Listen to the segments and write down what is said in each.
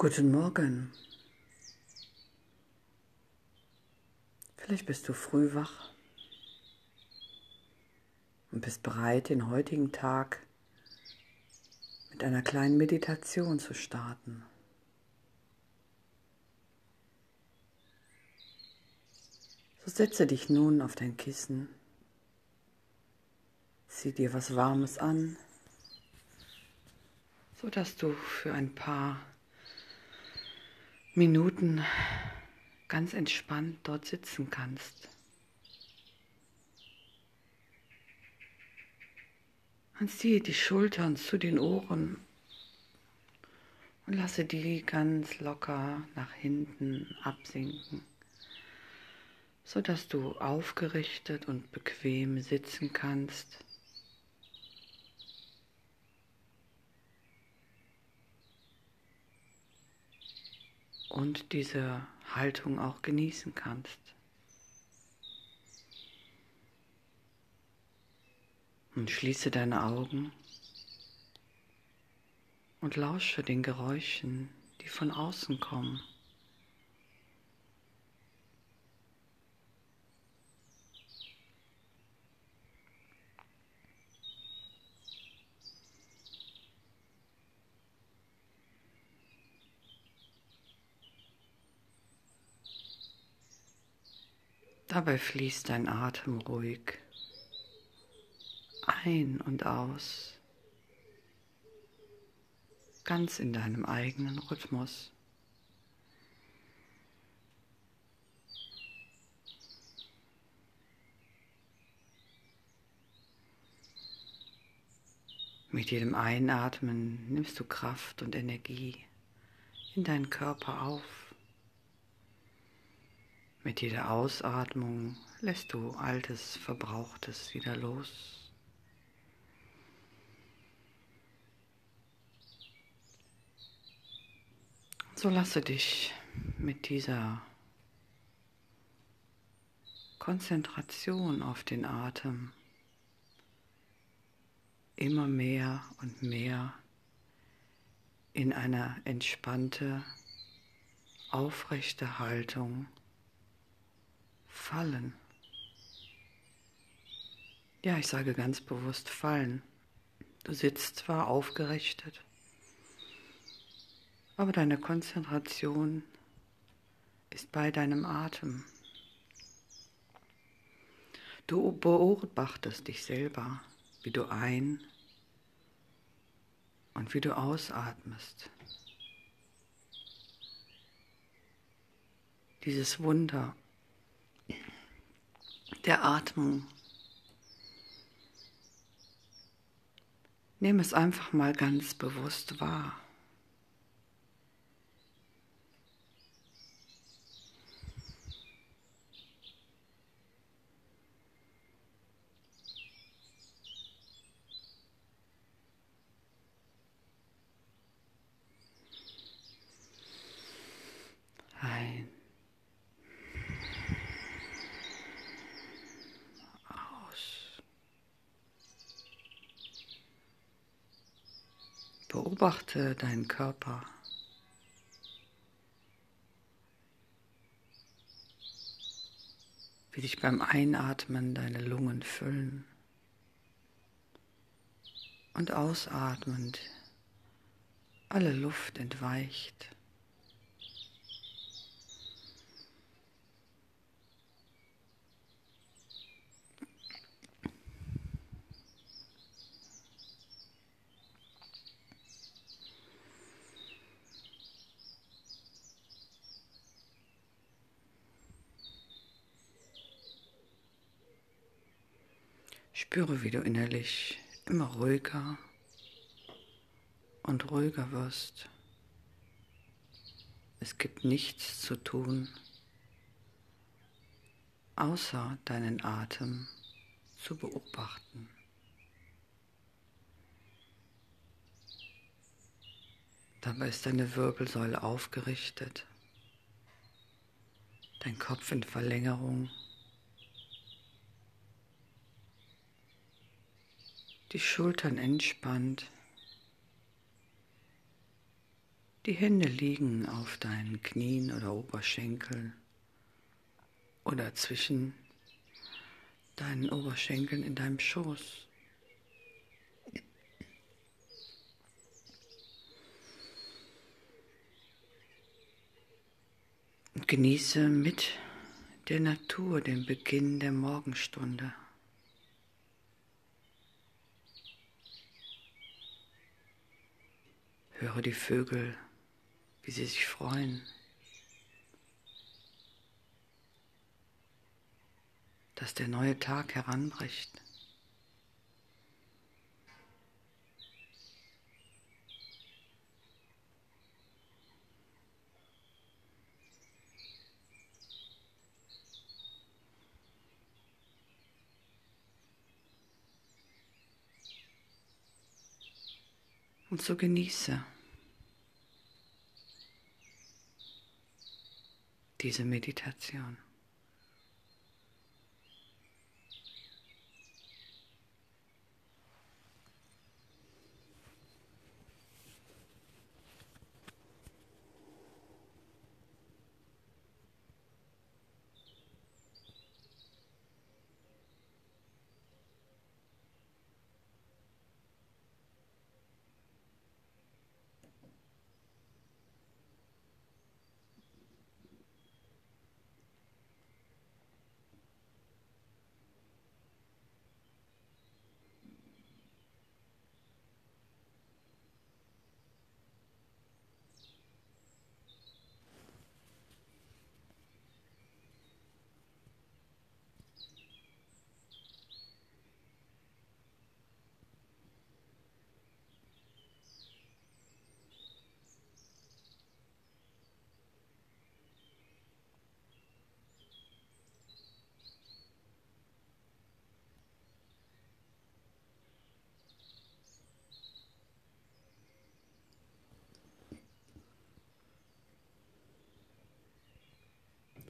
Guten Morgen. Vielleicht bist du früh wach und bist bereit, den heutigen Tag mit einer kleinen Meditation zu starten. So setze dich nun auf dein Kissen, zieh dir was Warmes an, so dass du für ein paar Minuten ganz entspannt dort sitzen kannst. Und ziehe die Schultern zu den Ohren und lasse die ganz locker nach hinten absinken, sodass du aufgerichtet und bequem sitzen kannst. Und diese Haltung auch genießen kannst. Und schließe deine Augen und lausche den Geräuschen, die von außen kommen. Dabei fließt dein Atem ruhig ein und aus, ganz in deinem eigenen Rhythmus. Mit jedem Einatmen nimmst du Kraft und Energie in deinen Körper auf. Mit jeder Ausatmung lässt du altes, verbrauchtes wieder los. So lasse dich mit dieser Konzentration auf den Atem immer mehr und mehr in eine entspannte, aufrechte Haltung fallen. Ja, ich sage ganz bewusst fallen. Du sitzt zwar aufgerichtet, aber deine Konzentration ist bei deinem Atem. Du beobachtest dich selber, wie du ein und wie du ausatmest. Dieses Wunder der Atmung. Nimm es einfach mal ganz bewusst wahr. Beobachte deinen Körper. Wie dich beim Einatmen deine Lungen füllen und ausatmend alle Luft entweicht. Spüre, wie du innerlich immer ruhiger und ruhiger wirst. Es gibt nichts zu tun, außer deinen Atem zu beobachten. Dabei ist deine Wirbelsäule aufgerichtet, dein Kopf in Verlängerung die Schultern entspannt, Die Hände liegen auf deinen Knien oder Oberschenkeln oder zwischen deinen Oberschenkeln in deinem Schoß. Und genieße mit der Natur den Beginn der Morgenstunde. Höre die Vögel wie sie sich freuen, dass der neue Tag heranbricht. Und so genieße. diese Meditation.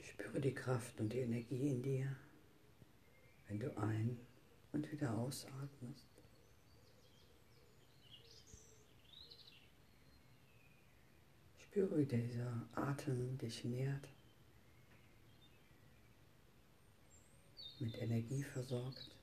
Spüre die Kraft und die Energie in dir, wenn du ein- und wieder ausatmest. Spüre, wie dieser Atem dich nährt, mit Energie versorgt.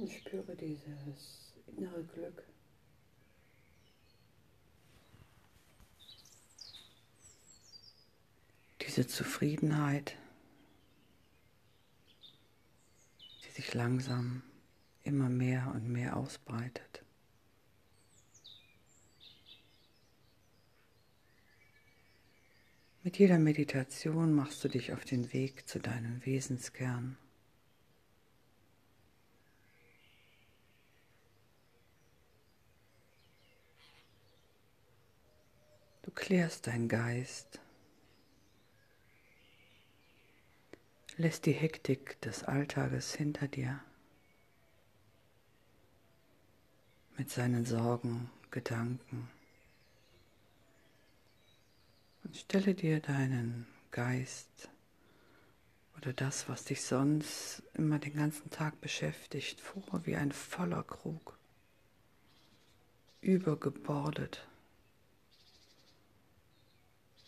Und spüre dieses innere Glück. Diese Zufriedenheit, die sich langsam immer mehr und mehr ausbreitet. Mit jeder Meditation machst du dich auf den Weg zu deinem Wesenskern. Du klärst deinen Geist, lässt die Hektik des Alltages hinter dir. Mit seinen Sorgen, Gedanken. Und stelle dir deinen Geist oder das, was dich sonst immer den ganzen Tag beschäftigt, vor wie ein voller Krug, übergebordet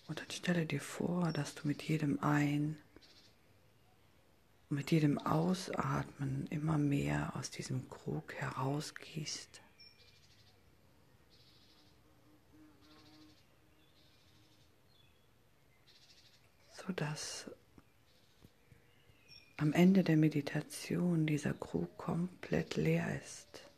und dann stelle dir vor, dass du mit jedem Ein- und mit jedem Ausatmen immer mehr aus diesem Krug herausgießt. Sodass am Ende der Meditation dieser Krug komplett leer ist.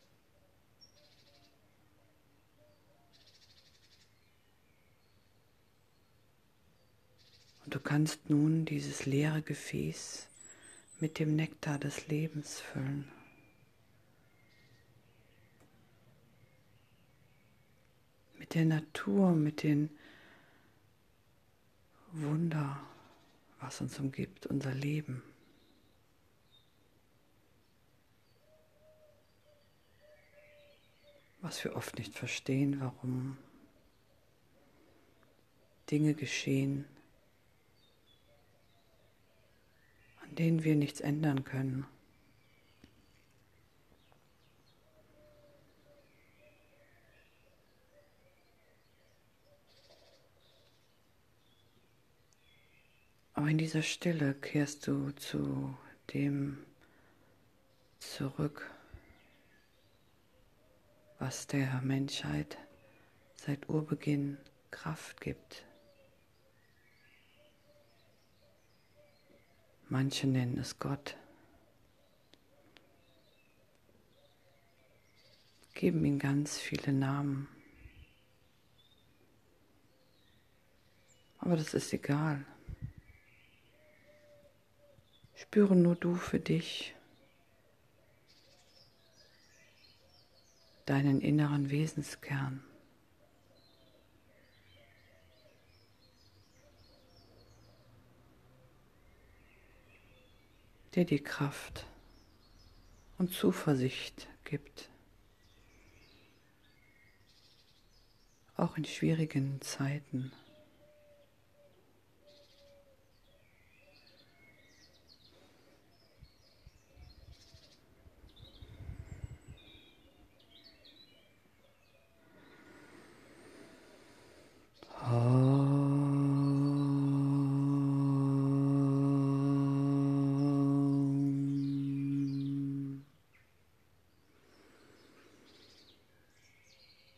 Und du kannst nun dieses leere Gefäß mit dem Nektar des Lebens füllen. Mit der Natur, mit den Wunder, was uns umgibt, unser Leben. Was wir oft nicht verstehen, warum Dinge geschehen, an denen wir nichts ändern können. Aber in dieser Stille kehrst du zu dem zurück, was der Menschheit seit Urbeginn Kraft gibt. Manche nennen es Gott. Geben ihm ganz viele Namen. Aber das ist egal. Spüre nur du für dich deinen inneren Wesenskern. Der dir Kraft und Zuversicht gibt, auch in schwierigen Zeiten.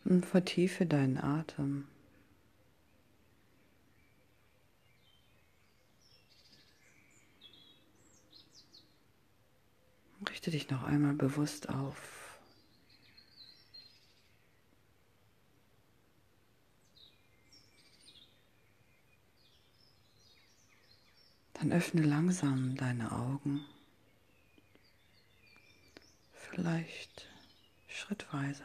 Und vertiefe deinen Atem. Richte dich noch einmal bewusst auf. Dann öffne langsam deine Augen. Vielleicht schrittweise.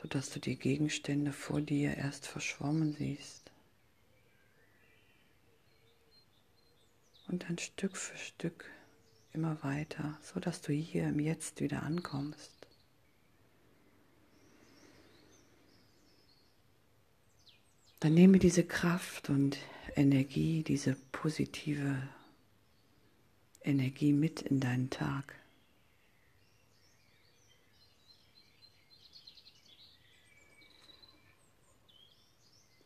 Sodass du die Gegenstände vor dir erst verschwommen siehst und dann Stück für Stück immer weiter, sodass du hier im Jetzt wieder ankommst. Dann nehme diese Kraft und Energie, diese positive Energie mit in deinen Tag.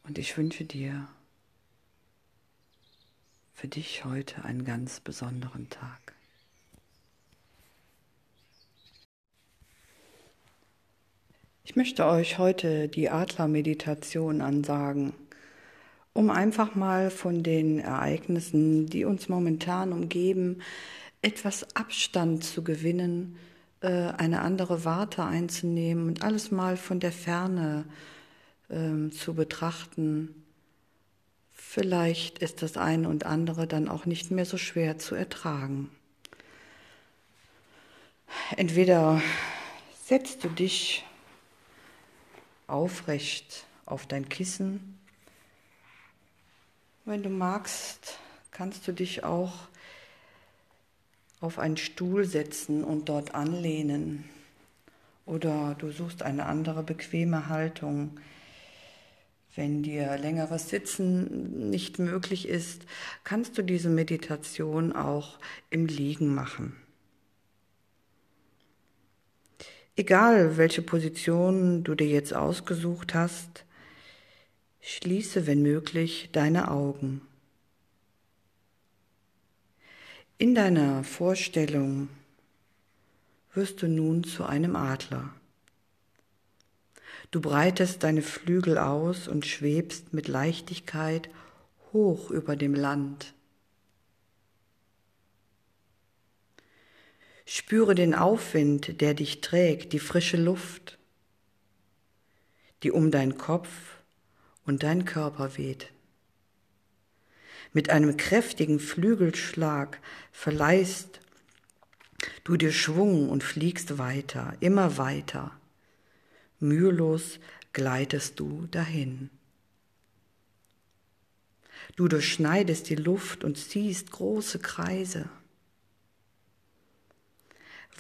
Und ich wünsche dir für dich heute einen ganz besonderen Tag. Ich möchte euch heute die Adlermeditation ansagen, um einfach mal von den Ereignissen, die uns momentan umgeben, etwas Abstand zu gewinnen, äh, eine andere Warte einzunehmen und alles mal von der Ferne ähm, zu betrachten. Vielleicht ist das eine und andere dann auch nicht mehr so schwer zu ertragen. Entweder setzt du dich aufrecht auf dein Kissen. Wenn du magst, kannst du dich auch auf einen Stuhl setzen und dort anlehnen. Oder du suchst eine andere bequeme Haltung. Wenn dir längeres Sitzen nicht möglich ist, kannst du diese Meditation auch im Liegen machen. Egal, welche Position du dir jetzt ausgesucht hast, schließe, wenn möglich, deine Augen. In deiner Vorstellung wirst du nun zu einem Adler. Du breitest deine Flügel aus und schwebst mit Leichtigkeit hoch über dem Land. Spüre den Aufwind, der dich trägt, die frische Luft, die um deinen Kopf und deinen Körper weht. Mit einem kräftigen Flügelschlag verleihst du dir Schwung und fliegst weiter, immer weiter. Mühelos gleitest du dahin. Du durchschneidest die Luft und ziehst große Kreise.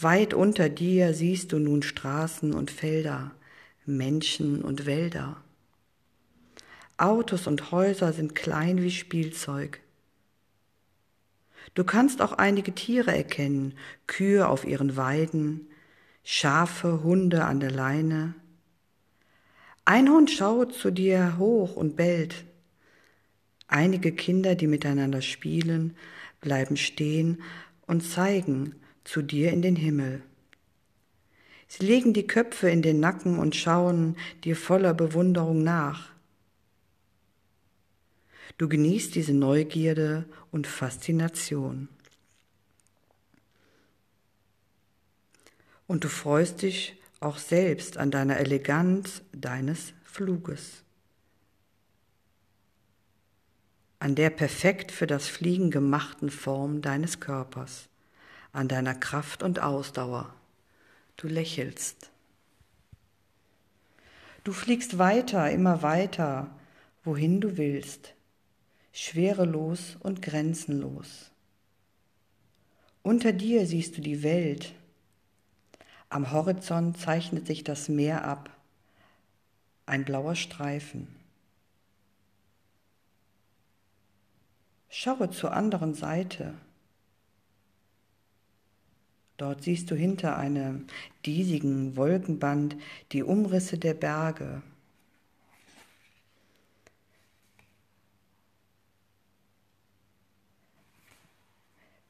Weit unter dir siehst du nun Straßen und Felder, Menschen und Wälder. Autos und Häuser sind klein wie Spielzeug. Du kannst auch einige Tiere erkennen, Kühe auf ihren Weiden, Schafe, Hunde an der Leine. Ein Hund schaut zu dir hoch und bellt. Einige Kinder, die miteinander spielen, bleiben stehen und zeigen, zu dir in den Himmel. Sie legen die Köpfe in den Nacken und schauen dir voller Bewunderung nach. Du genießt diese Neugierde und Faszination. Und du freust dich auch selbst an deiner Eleganz deines Fluges, an der perfekt für das Fliegen gemachten Form deines Körpers an deiner Kraft und Ausdauer. Du lächelst. Du fliegst weiter, immer weiter, wohin du willst, schwerelos und grenzenlos. Unter dir siehst du die Welt. Am Horizont zeichnet sich das Meer ab, ein blauer Streifen. Schaue zur anderen Seite. Dort siehst du hinter einem diesigen Wolkenband die Umrisse der Berge.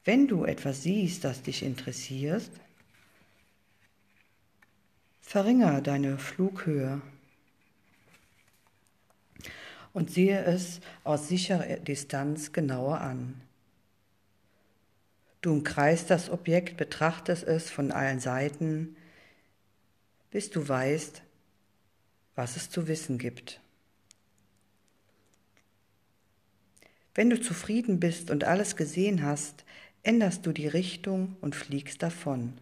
Wenn du etwas siehst, das dich interessiert, verringere deine Flughöhe und sehe es aus sicherer Distanz genauer an. Du umkreist das Objekt, betrachtest es von allen Seiten, bis du weißt, was es zu wissen gibt. Wenn du zufrieden bist und alles gesehen hast, änderst du die Richtung und fliegst davon.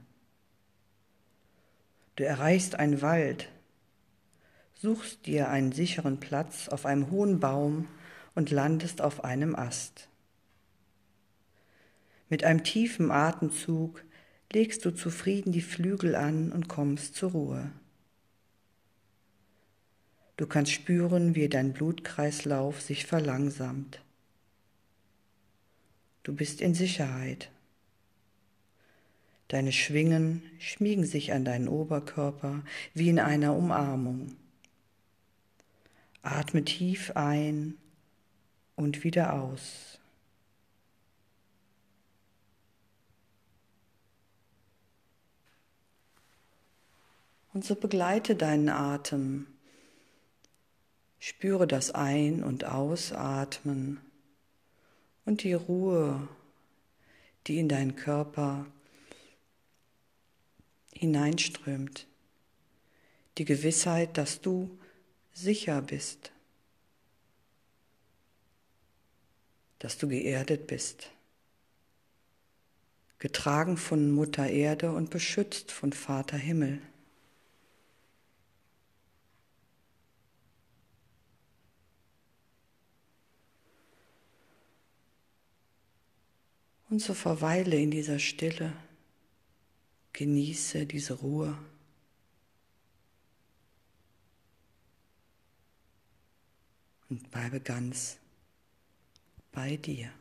Du erreichst einen Wald, suchst dir einen sicheren Platz auf einem hohen Baum und landest auf einem Ast. Mit einem tiefen Atemzug legst du zufrieden die Flügel an und kommst zur Ruhe. Du kannst spüren, wie dein Blutkreislauf sich verlangsamt. Du bist in Sicherheit. Deine Schwingen schmiegen sich an deinen Oberkörper wie in einer Umarmung. Atme tief ein und wieder aus. Und so begleite deinen Atem. Spüre das Ein- und Ausatmen und die Ruhe, die in deinen Körper hineinströmt. Die Gewissheit, dass du sicher bist, dass du geerdet bist, getragen von Mutter Erde und beschützt von Vater Himmel. Und so verweile in dieser Stille, genieße diese Ruhe. Und bleibe ganz bei dir.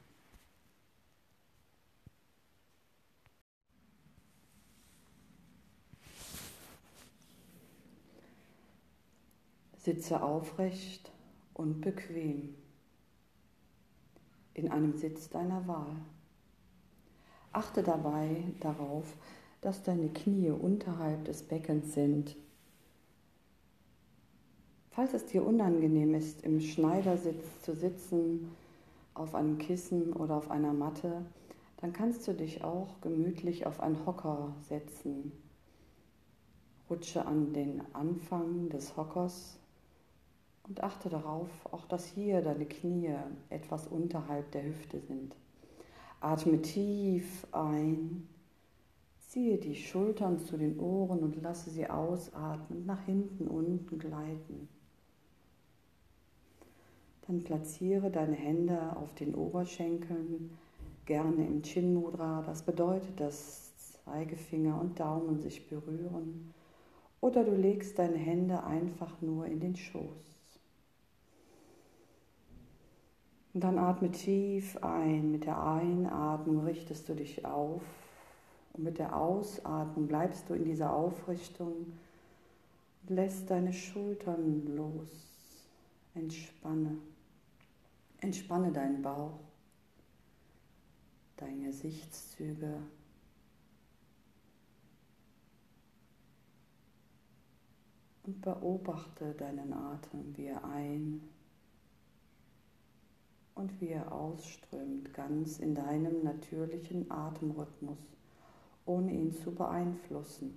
Sitze aufrecht und bequem in einem Sitz deiner Wahl. Achte dabei darauf, dass deine Knie unterhalb des Beckens sind. Falls es dir unangenehm ist, im Schneidersitz zu sitzen, auf einem Kissen oder auf einer Matte, dann kannst du dich auch gemütlich auf einen Hocker setzen. Rutsche an den Anfang des Hockers und achte darauf, auch dass hier deine Knie etwas unterhalb der Hüfte sind. Atme tief ein, ziehe die Schultern zu den Ohren und lasse sie ausatmen, nach hinten, unten gleiten. Dann platziere deine Hände auf den Oberschenkeln, gerne im Chin Mudra. Das bedeutet, dass Zeigefinger und Daumen sich berühren. Oder du legst deine Hände einfach nur in den Schoß. Und dann atme tief ein. Mit der Einatmung richtest du dich auf. Und mit der Ausatmung bleibst du in dieser Aufrichtung lässt deine Schultern los. Entspanne. Entspanne deinen Bauch, deine Gesichtszüge. Und beobachte deinen Atem, wie er ein und wie er ausströmt, ganz in deinem natürlichen Atemrhythmus, ohne ihn zu beeinflussen.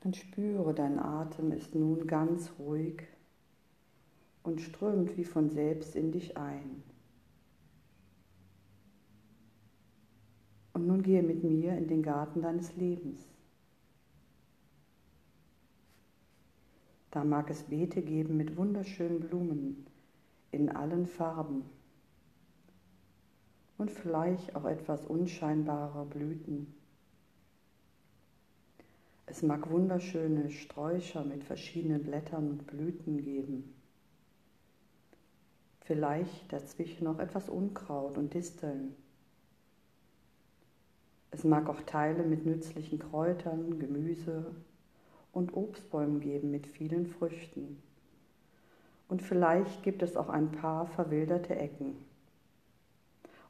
Dann spüre, dein Atem ist nun ganz ruhig und strömt wie von selbst in dich ein. Und nun gehe mit mir in den Garten deines Lebens. Da mag es Beete geben mit wunderschönen Blumen in allen Farben und vielleicht auch etwas unscheinbare Blüten. Es mag wunderschöne Sträucher mit verschiedenen Blättern und Blüten geben. Vielleicht dazwischen noch etwas Unkraut und Disteln. Es mag auch Teile mit nützlichen Kräutern, Gemüse und Obstbäumen geben mit vielen Früchten. Und vielleicht gibt es auch ein paar verwilderte Ecken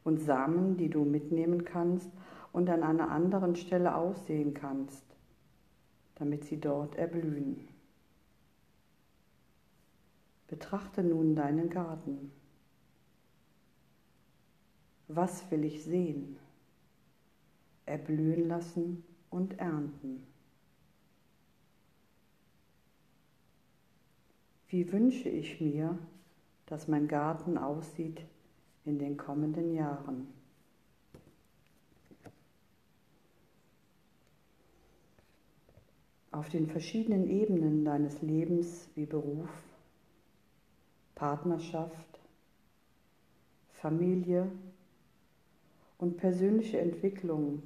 und Samen, die du mitnehmen kannst und an einer anderen Stelle aussehen kannst, damit sie dort erblühen. Betrachte nun deinen Garten. Was will ich sehen? Erblühen lassen und ernten. Wie wünsche ich mir, dass mein Garten aussieht in den kommenden Jahren? Auf den verschiedenen Ebenen deines Lebens wie Beruf, Partnerschaft, Familie und persönliche Entwicklung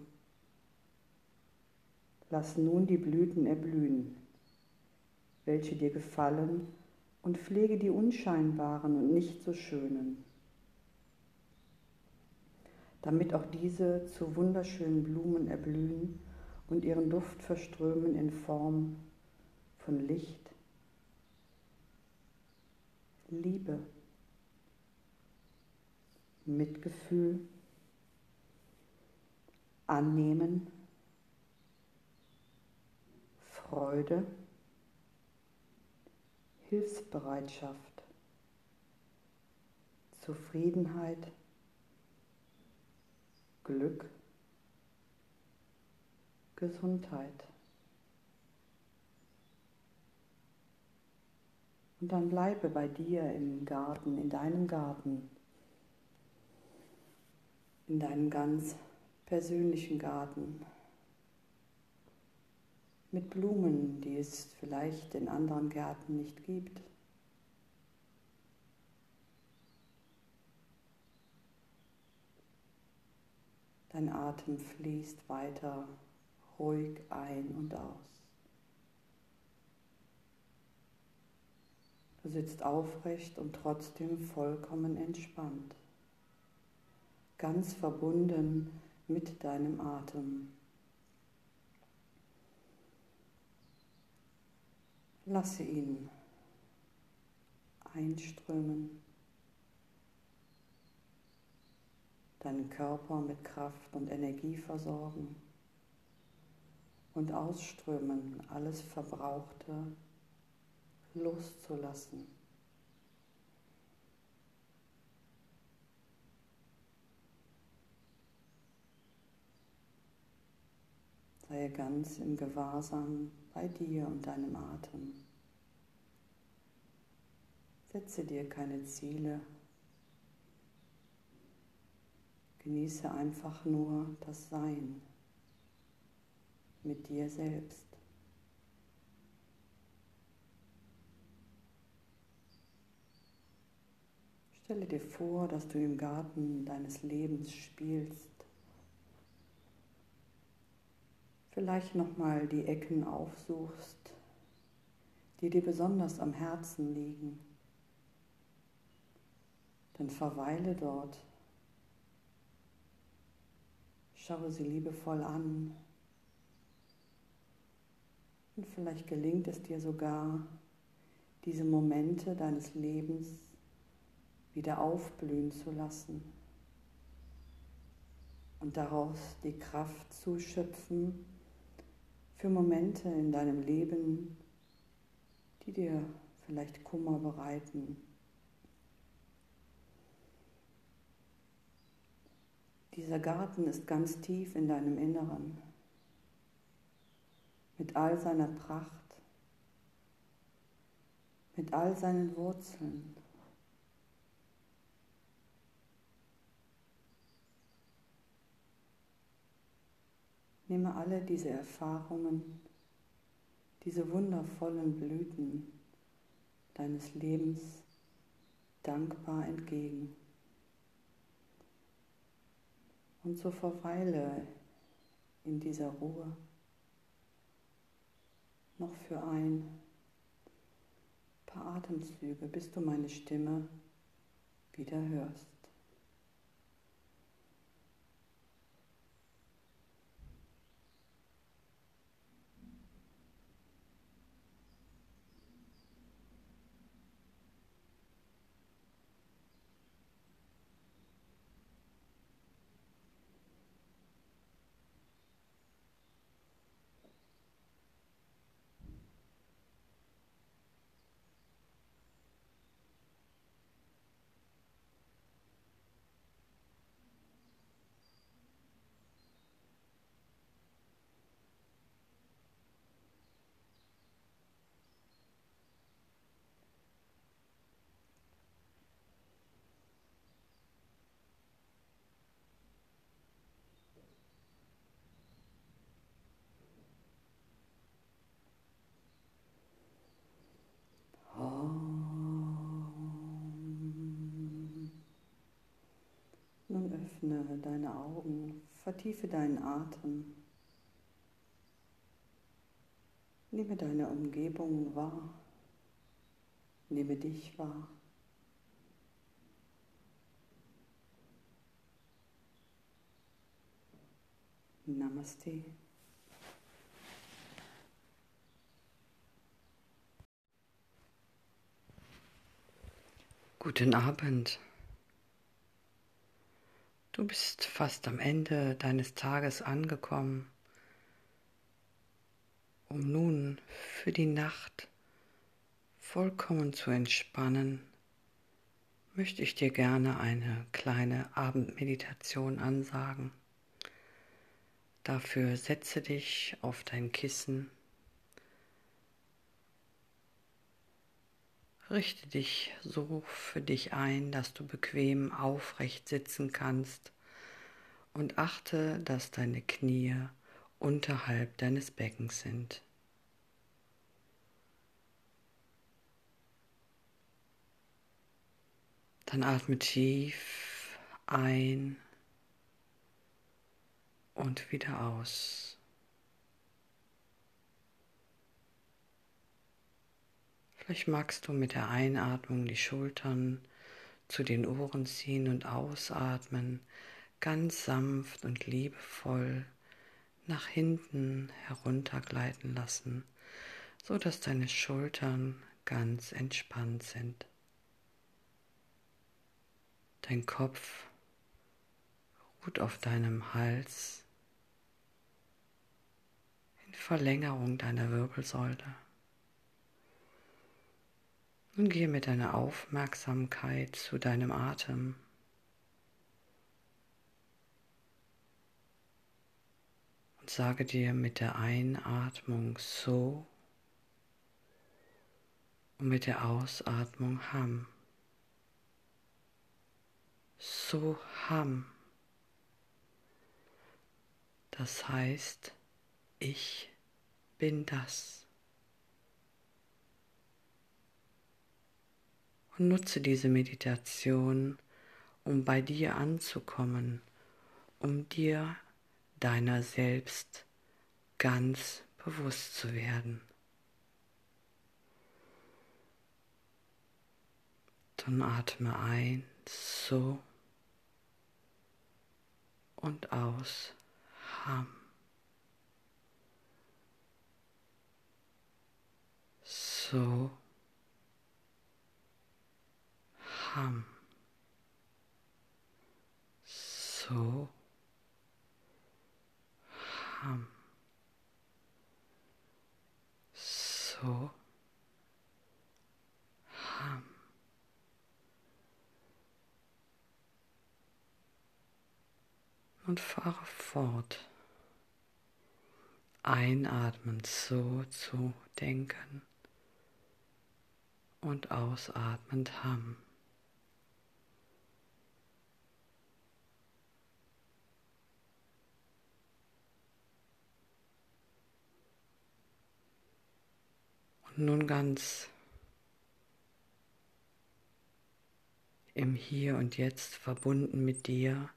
lass nun die Blüten erblühen, welche dir gefallen und pflege die unscheinbaren und nicht so schönen, damit auch diese zu wunderschönen Blumen erblühen und ihren Duft verströmen in Form von Licht, Liebe, Mitgefühl. Annehmen, Freude, Hilfsbereitschaft, Zufriedenheit, Glück, Gesundheit. Und dann bleibe bei dir im Garten, in deinem Garten, in deinem ganz persönlichen Garten mit Blumen, die es vielleicht in anderen Gärten nicht gibt. Dein Atem fließt weiter ruhig ein und aus. Du sitzt aufrecht und trotzdem vollkommen entspannt, ganz verbunden mit deinem Atem. Lasse ihn einströmen, deinen Körper mit Kraft und Energie versorgen und ausströmen, alles Verbrauchte loszulassen. Sei ganz im Gewahrsam bei dir und deinem Atem. Setze dir keine Ziele. Genieße einfach nur das Sein mit dir selbst. Stelle dir vor, dass du im Garten deines Lebens spielst. Vielleicht nochmal die Ecken aufsuchst, die dir besonders am Herzen liegen. Dann verweile dort. Schaue sie liebevoll an. Und vielleicht gelingt es dir sogar, diese Momente deines Lebens wieder aufblühen zu lassen und daraus die Kraft zu schöpfen für Momente in deinem Leben, die dir vielleicht Kummer bereiten. Dieser Garten ist ganz tief in deinem Inneren, mit all seiner Pracht, mit all seinen Wurzeln. Nehme alle diese Erfahrungen, diese wundervollen Blüten deines Lebens dankbar entgegen. Und so verweile in dieser Ruhe noch für ein paar Atemzüge, bis du meine Stimme wieder hörst. Öffne deine Augen, vertiefe deinen Atem. Nehme deine Umgebung wahr. Nehme dich wahr. Namaste. Guten Abend. Du bist fast am Ende deines Tages angekommen, um nun für die Nacht vollkommen zu entspannen, möchte ich dir gerne eine kleine Abendmeditation ansagen. Dafür setze dich auf dein Kissen, richte dich so für dich ein, dass du bequem aufrecht sitzen kannst und achte, dass deine Knie unterhalb deines Beckens sind. Dann atme tief ein und wieder aus. Vielleicht magst du mit der Einatmung die Schultern zu den Ohren ziehen und ausatmen, ganz sanft und liebevoll nach hinten heruntergleiten lassen, so dass deine Schultern ganz entspannt sind. Dein Kopf ruht auf deinem Hals in Verlängerung deiner Wirbelsäule. Nun gehe mit deiner Aufmerksamkeit zu deinem Atem. Und sage dir mit der Einatmung so und mit der Ausatmung Ham. Soham. Das heißt, ich bin das. Und nutze diese Meditation, um bei dir anzukommen, um dir deiner selbst ganz bewusst zu werden. Dann atme ein, so und aus Ham. So Ham. So Ham. So Ham. und fahre fort. Einatmend so zu denken und ausatmend haben. Nun ganz im Hier und Jetzt verbunden mit dir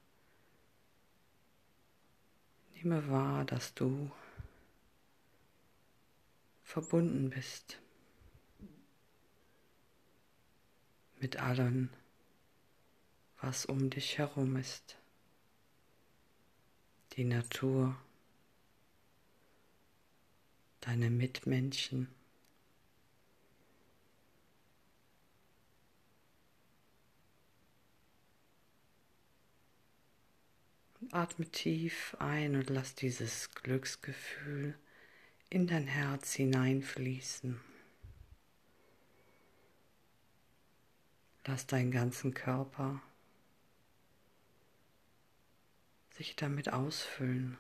Nehme wahr, dass du verbunden bist mit allem, was um dich herum ist. Die Natur, deine Mitmenschen. Atme tief ein und lass dieses Glücksgefühl in dein Herz hineinfließen. Lass deinen ganzen Körper sich damit ausfüllen.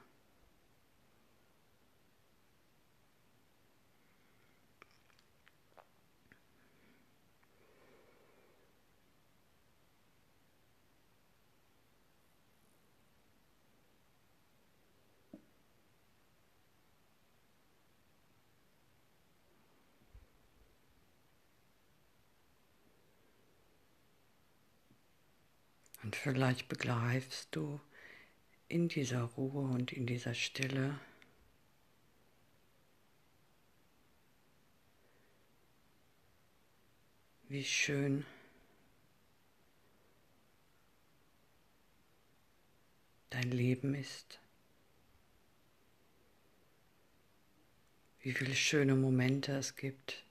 Und vielleicht begreifst du in dieser Ruhe und in dieser Stille, wie schön dein Leben ist, wie viele schöne Momente es gibt,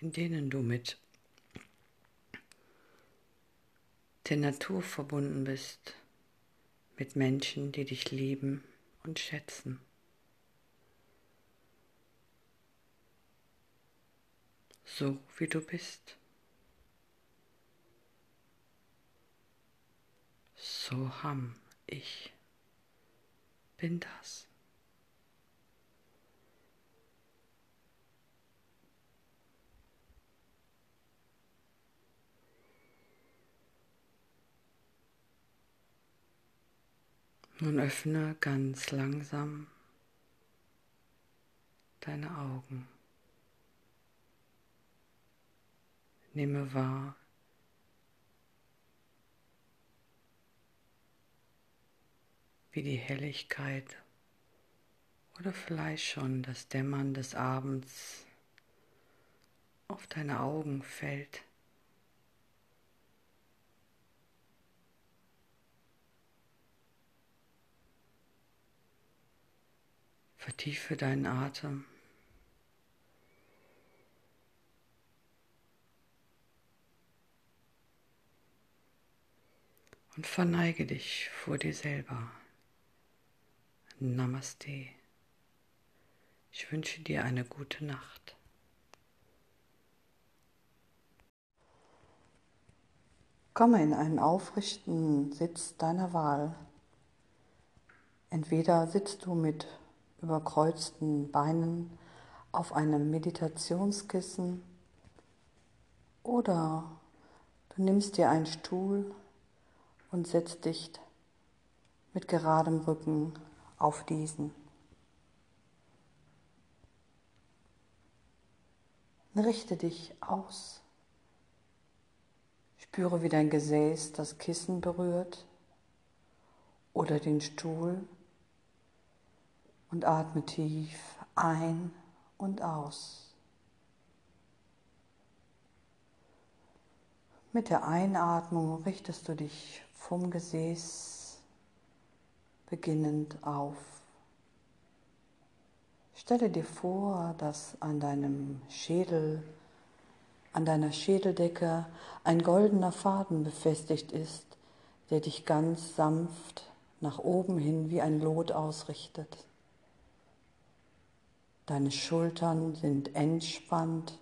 in denen du mit der Natur verbunden bist, mit Menschen, die dich lieben und schätzen. So wie du bist. So ham ich bin das. Nun öffne ganz langsam deine Augen. Nehme wahr, wie die Helligkeit oder vielleicht schon das Dämmern des Abends auf deine Augen fällt. Vertiefe deinen Atem. Und verneige dich vor dir selber. Namaste. Ich wünsche dir eine gute Nacht. Komme in einen aufrichten Sitz deiner Wahl. Entweder sitzt du mit überkreuzten Beinen auf einem Meditationskissen oder du nimmst dir einen Stuhl und setzt dich mit geradem Rücken auf diesen. Richte dich aus. Spüre, wie dein Gesäß das Kissen berührt oder den Stuhl und atme tief ein und aus. Mit der Einatmung richtest du dich vom Gesäß beginnend auf. Stelle dir vor, dass an deinem Schädel, an deiner Schädeldecke ein goldener Faden befestigt ist, der dich ganz sanft nach oben hin wie ein Lot ausrichtet. Deine Schultern sind entspannt.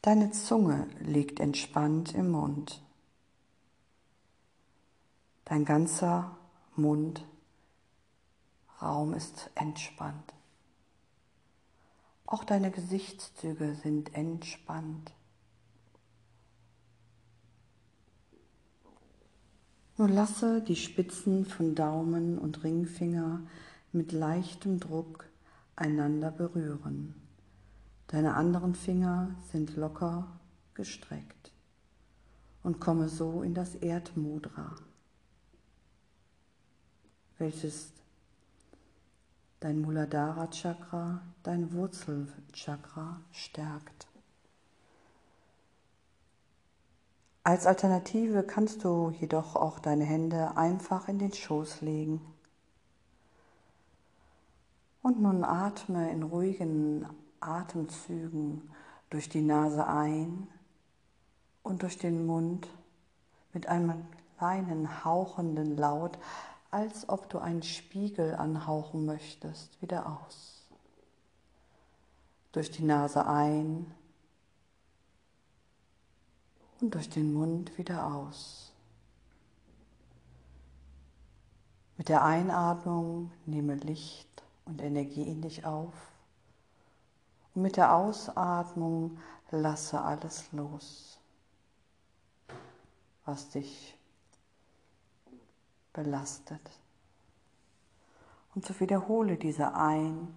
Deine Zunge liegt entspannt im Mund. Dein ganzer Mundraum ist entspannt. Auch deine Gesichtszüge sind entspannt. Nun lasse die Spitzen von Daumen und Ringfinger mit leichtem Druck einander berühren. Deine anderen Finger sind locker gestreckt und komme so in das Erdmudra, welches dein Muladhara Chakra, dein Wurzelchakra stärkt. Als Alternative kannst du jedoch auch deine Hände einfach in den Schoß legen. Und nun atme in ruhigen Atemzügen durch die Nase ein und durch den Mund mit einem kleinen hauchenden Laut, als ob du einen Spiegel anhauchen möchtest, wieder aus. Durch die Nase ein und durch den Mund wieder aus. Mit der Einatmung nehme Licht und Energie in dich auf. Und mit der Ausatmung lasse alles los, was dich belastet. Und so wiederhole diese Ein-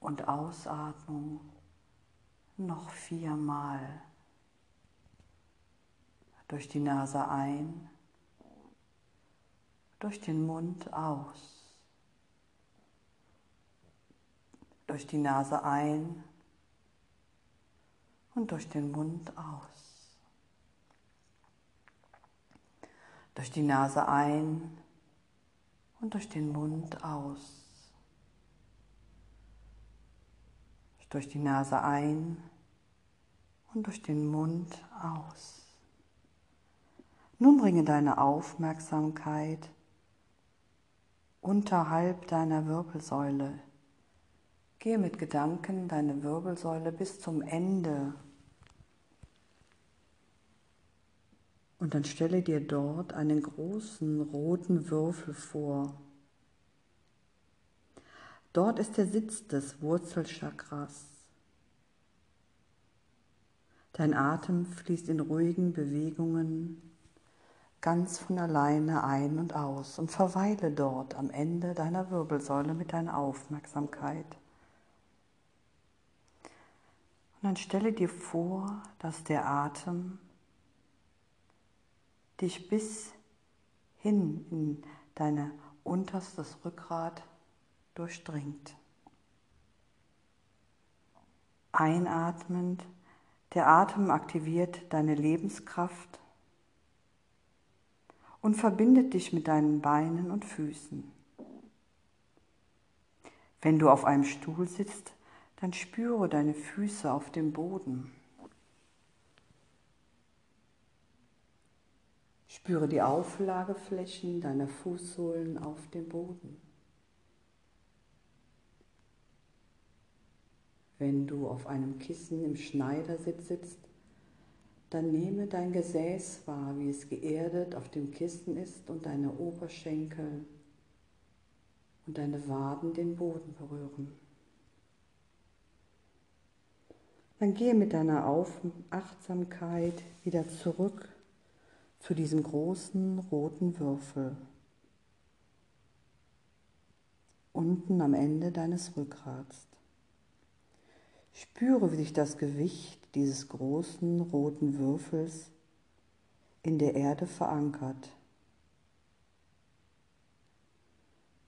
und Ausatmung noch viermal. Durch die Nase ein, durch den Mund aus, durch die Nase ein, und durch den Mund aus. Durch die Nase ein und durch den Mund aus. Durch die Nase ein und durch den Mund aus. Nun bringe deine Aufmerksamkeit unterhalb deiner Wirbelsäule. Gehe mit Gedanken deine Wirbelsäule bis zum Ende. Und dann stelle dir dort einen großen roten Würfel vor. Dort ist der Sitz des Wurzelchakras. Dein Atem fließt in ruhigen Bewegungen ganz von alleine ein und aus und verweile dort am Ende deiner Wirbelsäule mit deiner Aufmerksamkeit. Und dann stelle dir vor, dass der Atem dich bis hin in dein unterstes Rückgrat durchdringt. Einatmend, der Atem aktiviert deine Lebenskraft und verbindet dich mit deinen Beinen und Füßen. Wenn du auf einem Stuhl sitzt, dann spüre deine Füße auf dem Boden. Spüre die Auflageflächen deiner Fußsohlen auf dem Boden. Wenn du auf einem Kissen im Schneidersitz sitzt, dann nehme dein Gesäß wahr, wie es geerdet auf dem Kissen ist und deine Oberschenkel und deine Waden den Boden berühren. Dann gehe mit deiner Achtsamkeit wieder zurück zu diesem großen roten Würfel unten am Ende deines Rückgrats. Spüre, wie sich das Gewicht dieses großen roten Würfels in der Erde verankert.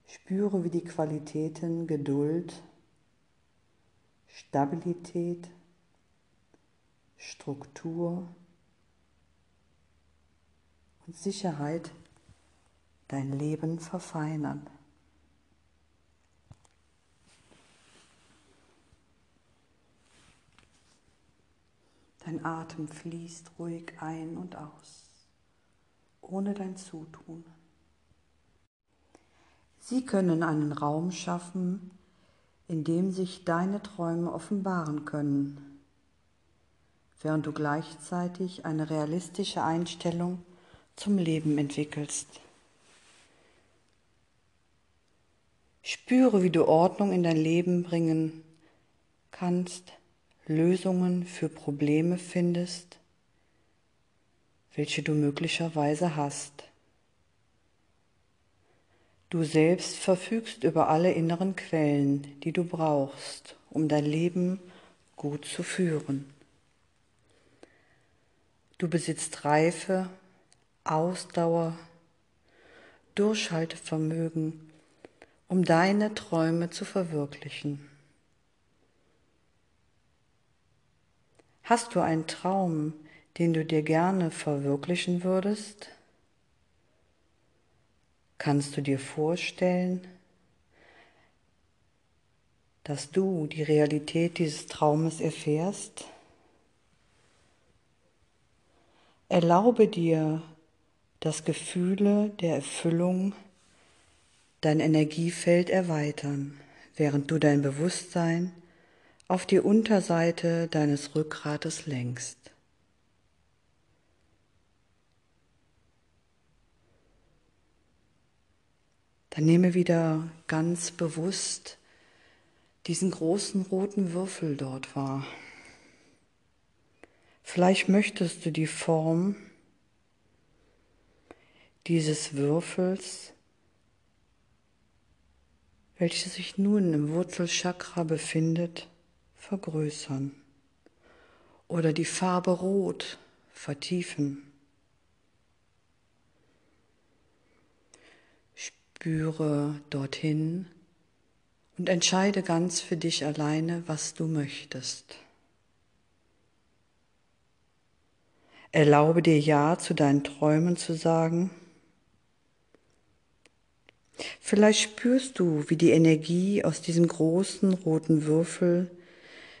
Spüre, wie die Qualitäten Geduld, Stabilität, Struktur und Sicherheit dein Leben verfeinern. Dein Atem fließt ruhig ein und aus, ohne dein Zutun. Sie können einen Raum schaffen, in dem sich deine Träume offenbaren können, während du gleichzeitig eine realistische Einstellung zum Leben entwickelst. Spüre, wie du Ordnung in dein Leben bringen kannst Lösungen für Probleme findest, welche du möglicherweise hast. Du selbst verfügst über alle inneren Quellen, die du brauchst, um dein Leben gut zu führen. Du besitzt Reife, Ausdauer, Durchhaltevermögen, um deine Träume zu verwirklichen. Hast du einen Traum, den du dir gerne verwirklichen würdest? Kannst du dir vorstellen, dass du die Realität dieses Traumes erfährst? Erlaube dir, dass Gefühle der Erfüllung dein Energiefeld erweitern, während du dein Bewusstsein auf die Unterseite deines Rückgrates lenkst. Dann nehme wieder ganz bewusst diesen großen roten Würfel dort wahr. Vielleicht möchtest du die Form dieses Würfels, welches sich nun im Wurzelchakra befindet, vergrößern oder die Farbe Rot vertiefen. Spüre dorthin und entscheide ganz für dich alleine, was du möchtest. Erlaube dir Ja zu deinen Träumen zu sagen. Vielleicht spürst du, wie die Energie aus diesem großen roten Würfel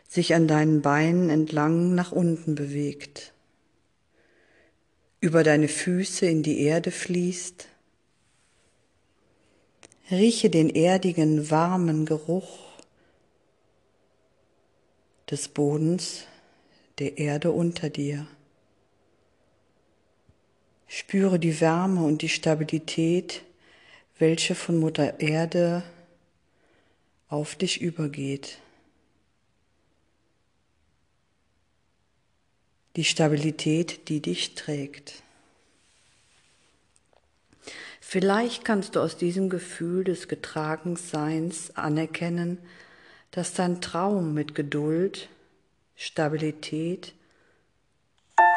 sich an deinen Beinen entlang nach unten bewegt, über deine Füße in die Erde fließt. Rieche den erdigen, warmen Geruch des Bodens, der Erde unter dir. Spüre die Wärme und die Stabilität, welche von Mutter Erde auf dich übergeht. Die Stabilität, die dich trägt. Vielleicht kannst du aus diesem Gefühl des Getragenseins anerkennen, dass dein Traum mit Geduld, Stabilität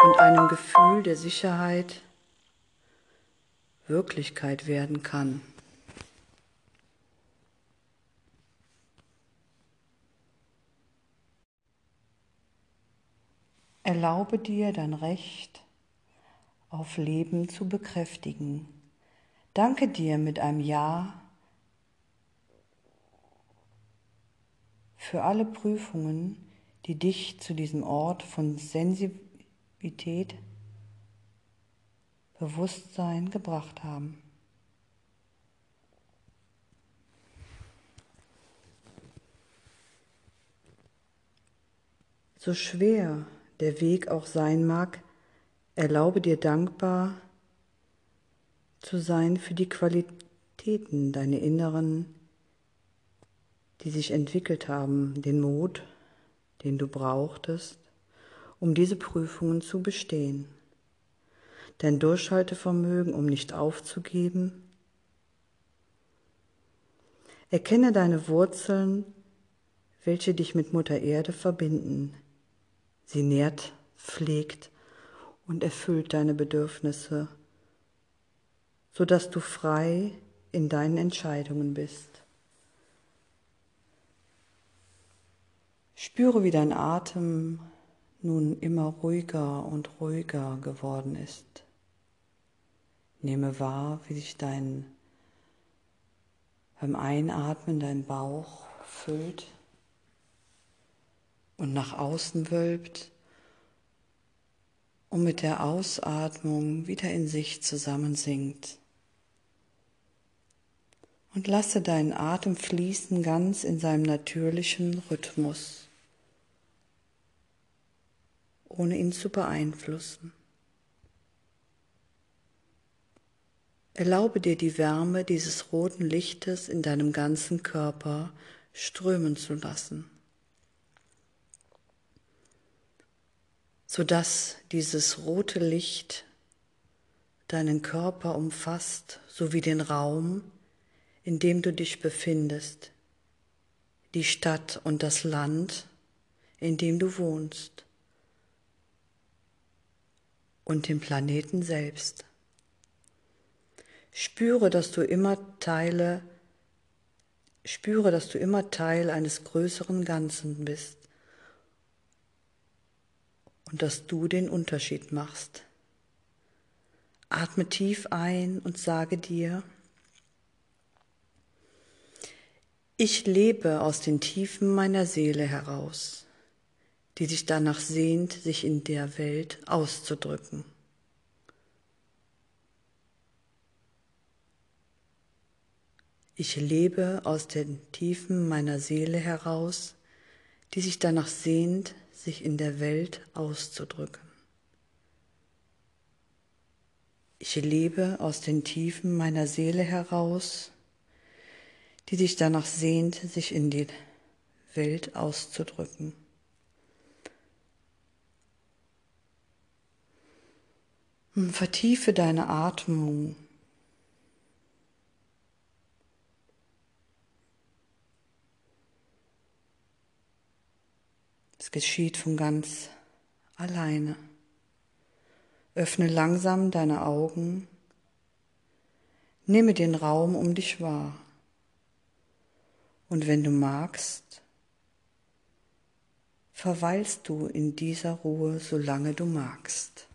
und einem Gefühl der Sicherheit Wirklichkeit werden kann. Erlaube dir dein Recht auf Leben zu bekräftigen. Danke dir mit einem Ja für alle Prüfungen, die dich zu diesem Ort von Sensibilität Bewusstsein gebracht haben. So schwer der Weg auch sein mag, erlaube dir dankbar zu sein für die Qualitäten, deine inneren, die sich entwickelt haben, den Mut, den du brauchtest, um diese Prüfungen zu bestehen dein Durchhaltevermögen, um nicht aufzugeben. Erkenne deine Wurzeln, welche dich mit Mutter Erde verbinden. Sie nährt, pflegt und erfüllt deine Bedürfnisse, sodass du frei in deinen Entscheidungen bist. Spüre, wie dein Atem nun immer ruhiger und ruhiger geworden ist. Nehme wahr, wie sich dein beim Einatmen dein Bauch füllt und nach außen wölbt und mit der Ausatmung wieder in sich zusammensinkt. Und lasse deinen Atem fließen ganz in seinem natürlichen Rhythmus ohne ihn zu beeinflussen. Erlaube dir die Wärme dieses roten Lichtes in deinem ganzen Körper strömen zu lassen, sodass dieses rote Licht deinen Körper umfasst, sowie den Raum, in dem du dich befindest, die Stadt und das Land, in dem du wohnst und den Planeten selbst. Spüre, dass du immer Teile, spüre, dass du immer Teil eines größeren Ganzen bist und dass du den Unterschied machst. Atme tief ein und sage dir, ich lebe aus den Tiefen meiner Seele heraus die sich danach sehnt, sich in der Welt auszudrücken. Ich lebe aus den Tiefen meiner Seele heraus, die sich danach sehnt, sich in der Welt auszudrücken. Ich lebe aus den Tiefen meiner Seele heraus, die sich danach sehnt, sich in die Welt auszudrücken. Hm, vertiefe deine Atmung. Es geschieht von ganz alleine. Öffne langsam deine Augen. Nehme den Raum um dich wahr. Und wenn du magst, verweilst du in dieser Ruhe, solange du magst.